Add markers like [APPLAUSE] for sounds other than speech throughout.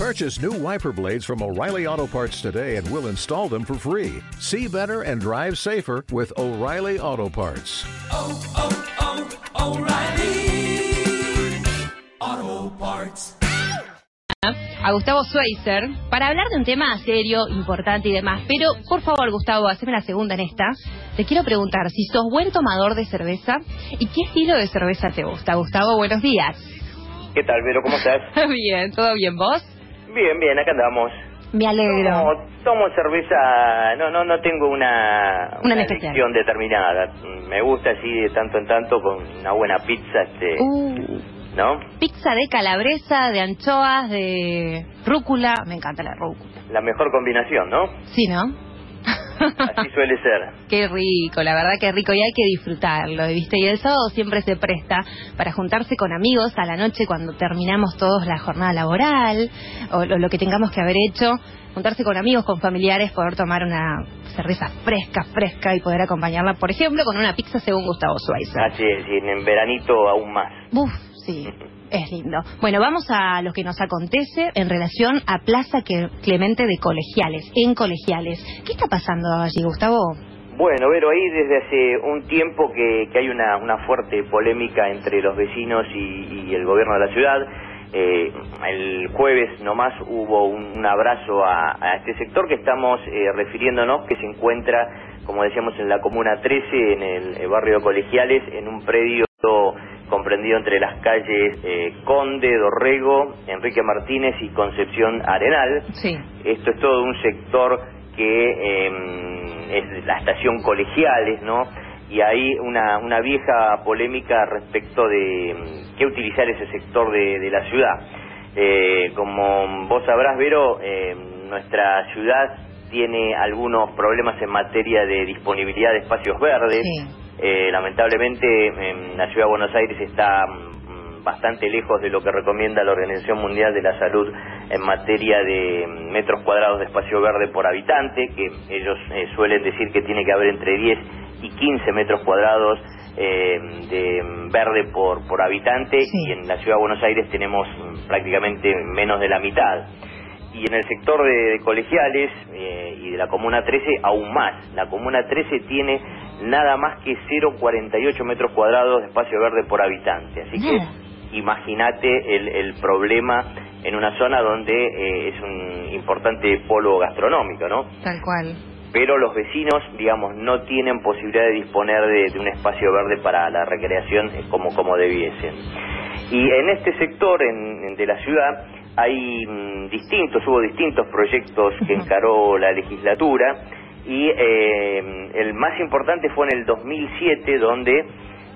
Purchase new wiper blades from O'Reilly Auto Parts today and we'll install them for free. See better and drive safer with O'Reilly Auto Parts. oh, oh, O'Reilly. Auto Parts. a Gustavo Schweizer para hablar de un tema serio, importante y demás. Pero, por favor, Gustavo, haceme la segunda en esta. Te quiero preguntar si sos buen tomador de cerveza y qué estilo de cerveza te gusta. Gustavo, buenos días. ¿Qué tal, Vero? ¿Cómo estás? [LAUGHS] bien, ¿todo bien vos? Bien, bien, acá andamos. Me alegro. Tomo, tomo cerveza, no, no, no tengo una, Una elección determinada. Me gusta así de tanto en tanto con una buena pizza, este, Uh, ¿no? pizza de calabresa, de anchoas, de rúcula. Me encanta la rúcula. La mejor combinación, ¿no? Sí, ¿no? Así suele ser. [LAUGHS] Qué rico, la verdad que rico y hay que disfrutarlo, ¿viste? Y el sábado siempre se presta para juntarse con amigos a la noche cuando terminamos todos la jornada laboral o lo, que tengamos que haber hecho, juntarse con amigos, con familiares, poder tomar una cerveza fresca, fresca y poder acompañarla, por ejemplo, con una pizza según Gustavo Schweizer. Así es, y en veranito aún más. Uf, sí, es lindo. Bueno, vamos a lo que nos acontece en relación a Plaza Clemente de Colegiales, en Colegiales. ¿Qué está pasando allí, Gustavo? Bueno, Vero, ahí desde hace un tiempo que, que hay una, una fuerte polémica entre los vecinos y, el gobierno de la ciudad. Eh, el jueves nomás hubo un, abrazo a, este sector que estamos eh, refiriéndonos, que se encuentra, como decíamos, en la Comuna 13, en el, eh, barrio de Colegiales, en un predio comprendido entre las calles eh, Conde, Dorrego, Enrique Martínez y Concepción Arenal. Sí. Esto es todo un sector que eh, es la estación colegiales, ¿no? Y hay una, una vieja polémica respecto de mm, qué utilizar ese sector de, de la ciudad. Eh, como vos sabrás, Vero, eh, nuestra ciudad tiene algunos problemas en materia de disponibilidad de espacios verdes. Sí. Eh, lamentablemente, en la ciudad de Buenos Aires está mm, bastante lejos de lo que recomienda la Organización Mundial de la Salud en materia de mm, metros cuadrados de espacio verde por habitante, que ellos eh, suelen decir que tiene que haber entre 10 y 15 metros cuadrados eh, de mm, verde por, por habitante Sí. y en la ciudad de Buenos Aires tenemos prácticamente menos de la mitad. Y en el sector de, de colegiales eh, y de la Comuna 13 aún más. La Comuna 13 tiene nada más que 0,48 metros cuadrados de espacio verde por habitante. Así que imagínate el, el problema en una zona donde eh, es un importante polo gastronómico, ¿no? Tal cual. pero los vecinos, digamos, no tienen posibilidad de disponer de, de un espacio verde para la recreación eh, como, como debiesen. Y en este sector en- en- de la ciudad hay mm, distintos, hubo distintos proyectos que [LAUGHS] encaró la legislatura y eh, el más importante fue en el 2007 donde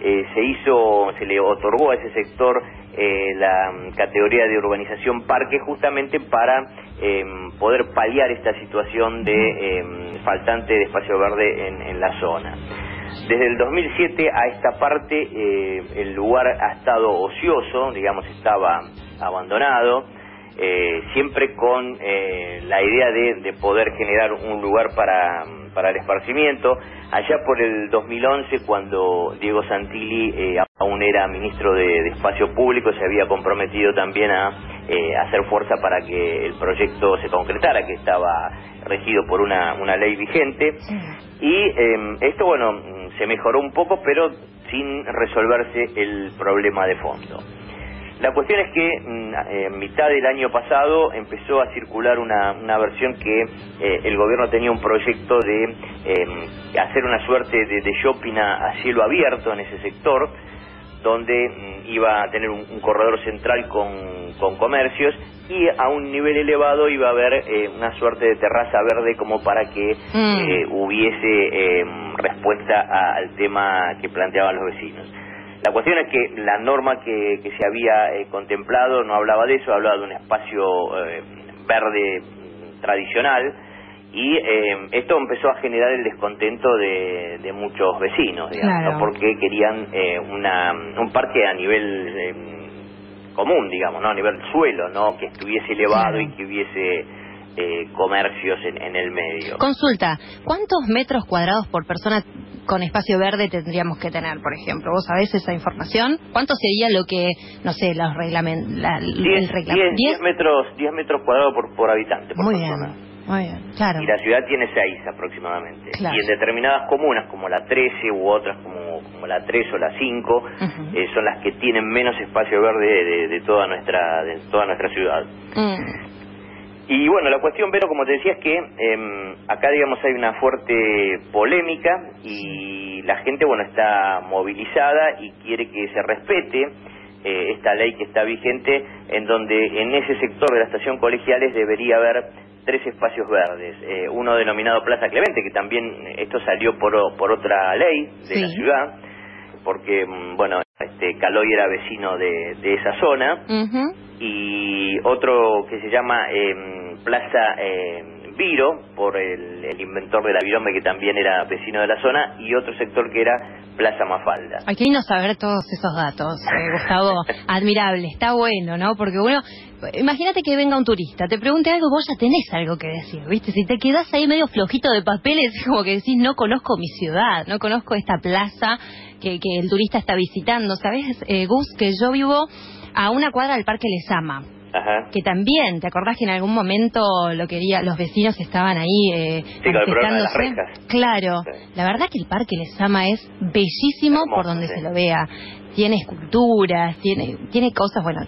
eh, se hizo, se le otorgó a ese sector eh, la mm, categoría de urbanización parque justamente para eh, poder paliar esta situación de eh, faltante de espacio verde en, en la zona. Desde el 2007 a esta parte eh, el lugar ha estado ocioso, digamos estaba abandonado, eh, siempre con eh, la idea de, de poder generar un lugar para, para el esparcimiento. Allá por el 2011, cuando Diego Santilli eh, aún era ministro de, de Espacio Público, se había comprometido también a eh, hacer fuerza para que el proyecto se concretara, que estaba regido por una, una ley vigente. Y eh, esto, bueno, se mejoró un poco, pero sin resolverse el problema de fondo. La cuestión es que mm, en mitad del año pasado empezó a circular una, una versión que eh, el gobierno tenía un proyecto de eh, hacer una suerte de, de shopping a, a cielo abierto en ese sector, donde mm, iba a tener un, un corredor central con, con comercios y a un nivel elevado iba a haber eh, una suerte de terraza verde como para que Mm. eh, hubiese eh, respuesta a- al tema que planteaban los vecinos. La cuestión es que la norma que, que se había eh, contemplado no hablaba de eso, hablaba de un espacio eh, verde tradicional y eh, esto empezó a generar el descontento de, de muchos vecinos, digamos, Claro. ¿no? porque querían eh, una, un parque a nivel eh, común, digamos, ¿no? a nivel suelo, no que estuviese elevado Claro. y que hubiese eh, comercios en, en el medio. Consulta, ¿cuántos metros cuadrados por persona con espacio verde tendríamos que tener, por ejemplo? ¿Vos sabés esa información? ¿Cuánto sería lo que, no sé, los reglamentos, el 10, reglamento? 10 metros, 10 metros cuadrados por, por habitante, por Muy persona. bien, muy bien, claro. Y la ciudad tiene 6 aproximadamente. Claro. Y en determinadas comunas, como la 13 u otras como, como la 3 o la 5, Ujú. eh, son las que tienen menos espacio verde de, de- de toda nuestra de toda nuestra ciudad. Mm, Y bueno, la cuestión, Vero, como te decía, es que em, acá, digamos, hay una fuerte polémica y la gente, bueno, está movilizada y quiere que se respete eh, esta ley que está vigente, en donde en ese sector de la estación colegiales debería haber tres espacios verdes. Eh, uno denominado Plaza Clemente, que también esto salió por, por otra ley de la ciudad, porque, mm, bueno, este, Caloy era vecino de, de esa zona. Y otro que se llama eh, Plaza eh, Viro, por el, el inventor de la virome que también era vecino de la zona, y otro sector que era Plaza Mafalda. Hay que irnos a ver todos esos datos, eh, Gustavo. [LAUGHS] Admirable, está bueno, ¿no? Porque bueno, imagínate que venga un turista, te pregunte algo, vos ya tenés algo que decir, ¿viste? Si te quedás ahí medio flojito de papeles, es como que decís, no conozco mi ciudad, no conozco esta plaza que, que el turista está visitando. ¿Sabés, eh, Gus, que yo vivo a una cuadra del Parque Lesama? Ajá. que también, ¿te acordás que en algún momento lo quería, los vecinos estaban ahí eh, Sí, con el problema de las. Claro, Sí. la verdad que el Parque Lesama es bellísimo Hermoso, por donde sí. se lo vea. Tiene esculturas, tiene, tiene cosas, bueno,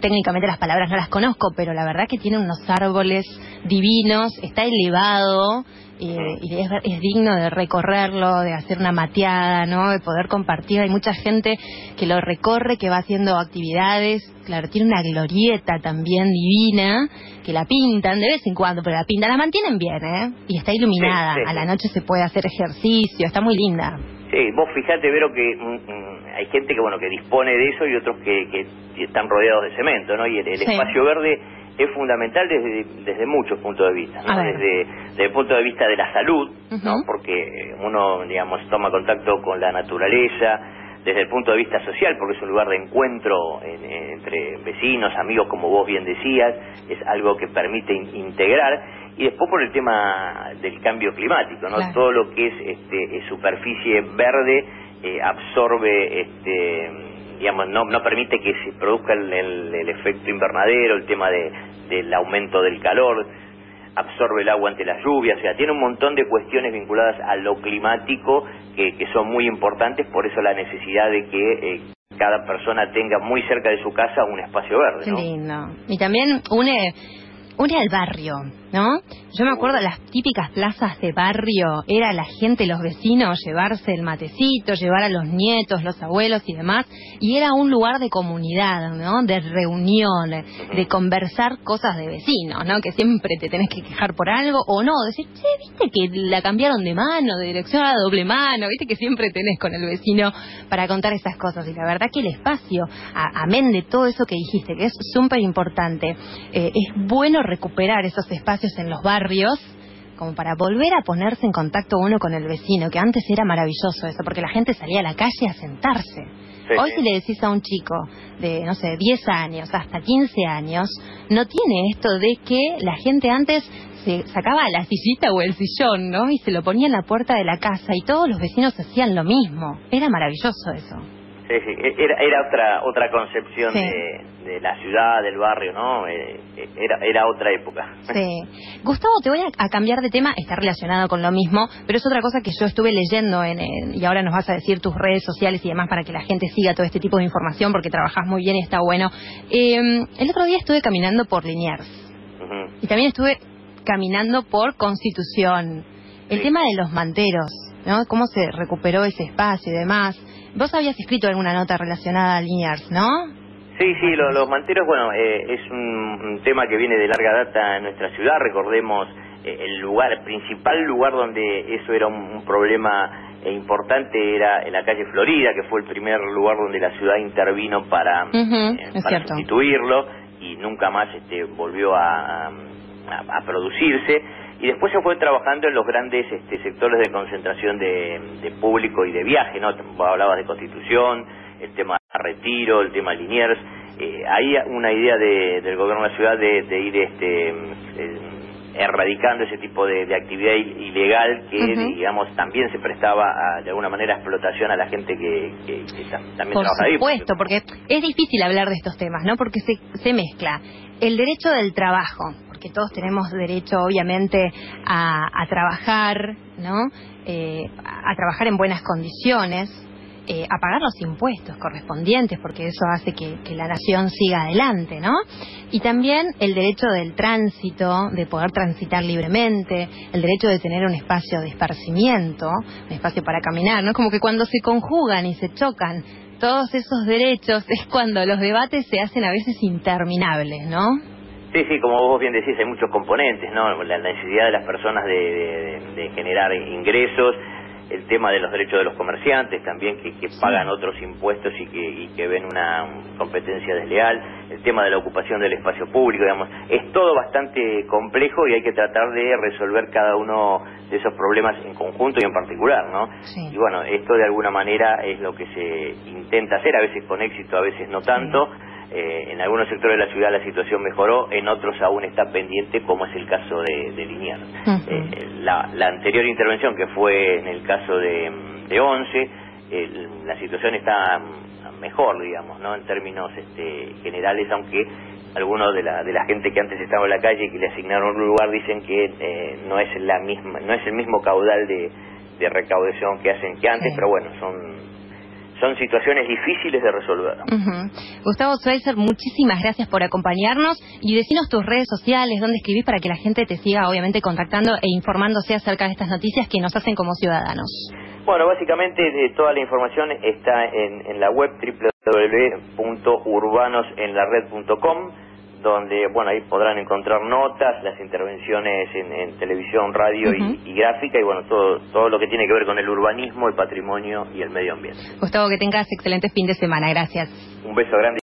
técnicamente las palabras no las conozco, pero la verdad que tiene unos árboles divinos, está elevado eh, y es, es digno de recorrerlo, de hacer una mateada, ¿no? De poder compartir. Hay mucha gente que lo recorre, que va haciendo actividades. Claro, tiene una glorieta también divina, que la pintan de vez en cuando, pero la pintan, la mantienen bien, ¿eh? Y está iluminada. Sí, sí, A la noche se puede hacer ejercicio, está muy linda. Sí, vos fijate, Vero, que mm, mm, hay gente que bueno que dispone de eso y otros que, que están rodeados de cemento, ¿no? Y el, el Sí. espacio verde es fundamental desde, desde muchos puntos de vista, ¿no? Desde, desde el punto de vista de la salud, ¿no? Porque uno, digamos, toma contacto con la naturaleza, desde el punto de vista social, porque es un lugar de encuentro en- en- entre vecinos, amigos, como vos bien decías, es algo que permite in- integrar, y después por el tema del cambio climático, ¿no? Claro. Todo lo que es este, eh, superficie verde eh, absorbe, este, digamos, no, no permite que se produzca el, el- el efecto invernadero, el tema de, del aumento del calor, absorbe el agua ante las lluvias, o sea, tiene un montón de cuestiones vinculadas a lo climático que, que son muy importantes, por eso la necesidad de que eh, cada persona tenga muy cerca de su casa un espacio verde, ¿no? lindo. Y también une, une al barrio, ¿no? Yo me acuerdo las típicas plazas de barrio, era la gente, los vecinos, llevarse el matecito, llevar a los nietos, los abuelos y demás, y era un lugar de comunidad, ¿no? De reunión, de conversar cosas de vecinos, ¿no? Que siempre te tenés que quejar por algo o no, decir, che, viste que la cambiaron de mano, de dirección a la doble mano, viste que siempre tenés con el vecino para contar esas cosas. Y la verdad que el espacio, amén de todo eso que dijiste, que es súper importante, eh, es bueno recuperar esos espacios en los barrios como para volver a ponerse en contacto uno con el vecino, que antes era maravilloso eso, porque la gente salía a la calle a sentarse. Sí, Hoy sí. si le decís a un chico de, no sé, 10 años hasta 15 años, no tiene esto de que la gente antes se sacaba la sillita o el sillón, ¿no? Y se lo ponía en la puerta de la casa y todos los vecinos hacían lo mismo. Era maravilloso eso. Sí, sí, e- era, era otra otra concepción Sí. de, de la ciudad, del barrio, ¿no? Eh, eh, era, era otra época. [LAUGHS] Sí. Gustavo, te voy a, a cambiar de tema, está relacionado con lo mismo, pero es otra cosa que yo estuve leyendo en, en- y ahora nos vas a decir tus redes sociales y demás para que la gente siga todo este tipo de información porque trabajas muy bien y está bueno. Eh, el otro día estuve caminando por Liniers y también estuve caminando por Constitución. El Sí. tema de los manteros, ¿no? Cómo se recuperó ese espacio y demás. Vos habías escrito alguna nota relacionada a Liniers, ¿no? Sí, sí, lo- los manteros, bueno, eh, es un, un tema que viene de larga data en nuestra ciudad. Recordemos eh, el lugar, el principal lugar donde eso era un, un problema eh, importante era en la calle Florida, que fue el primer lugar donde la ciudad intervino para, eh, para sustituirlo y nunca más este, volvió a, a- a producirse. Y después se fue trabajando en los grandes este, sectores de concentración de, de público y de viaje, ¿no? Hablabas de Constitución, el tema Retiro, el tema Liniers. Eh, hay una idea de- del gobierno de la ciudad de, de ir este, eh, erradicando ese tipo de, de actividad ilegal que, digamos, también se prestaba a, de alguna manera explotación a la gente que, que- que ta- también Por trabaja ahí. supuesto, porque es difícil hablar de estos temas, ¿no? Porque se, se mezcla el derecho del trabajo, porque todos tenemos derecho, obviamente, a, trabajar, ¿no? Eh, a, trabajar en buenas condiciones, eh, a pagar los impuestos correspondientes, porque eso hace que, que la nación siga adelante, ¿no? Y también el derecho del tránsito, de poder transitar libremente, el derecho de tener un espacio de esparcimiento, un espacio para caminar, ¿no? Como que cuando se conjugan y se chocan todos esos derechos es cuando los debates se hacen a veces interminables, ¿no? Sí, sí, como vos bien decís, hay muchos componentes, ¿no? La necesidad de las personas de, de- de generar ingresos, el tema de los derechos de los comerciantes también, que, que pagan otros impuestos y que, y que ven una competencia desleal, el tema de la ocupación del espacio público, digamos, es todo bastante complejo y hay que tratar de resolver cada uno de esos problemas en conjunto y en particular, ¿no? Sí. Y bueno, esto de alguna manera es lo que se intenta hacer, a veces con éxito, a veces no tanto. Eh, en algunos sectores de la ciudad la situación mejoró, en otros aún está pendiente, como es el caso de, de Liniers. Eh, la, la anterior intervención, que fue en el caso de, de Once, el- la situación está mejor, digamos, ¿no? En términos este, generales, aunque algunos de la, de la gente que antes estaba en la calle y que le asignaron un lugar dicen que eh, no es la misma, no es el mismo caudal de, de recaudación que hacen que antes, Sí. pero bueno, son son situaciones difíciles de resolver. Gustavo Schweitzer, muchísimas gracias por acompañarnos y decinos tus redes sociales, dónde escribís para que la gente te siga obviamente contactando e informándose acerca de estas noticias que nos hacen como ciudadanos. Bueno, básicamente eh, toda la información está en, en la web www.urbanosenlared.com donde bueno ahí podrán encontrar notas, las intervenciones en, en televisión, radio y, gráfica y bueno todo todo lo que tiene que ver con el urbanismo, el patrimonio y el medio ambiente. Gustavo, que tengas excelente fin de semana. Gracias. Un beso grande.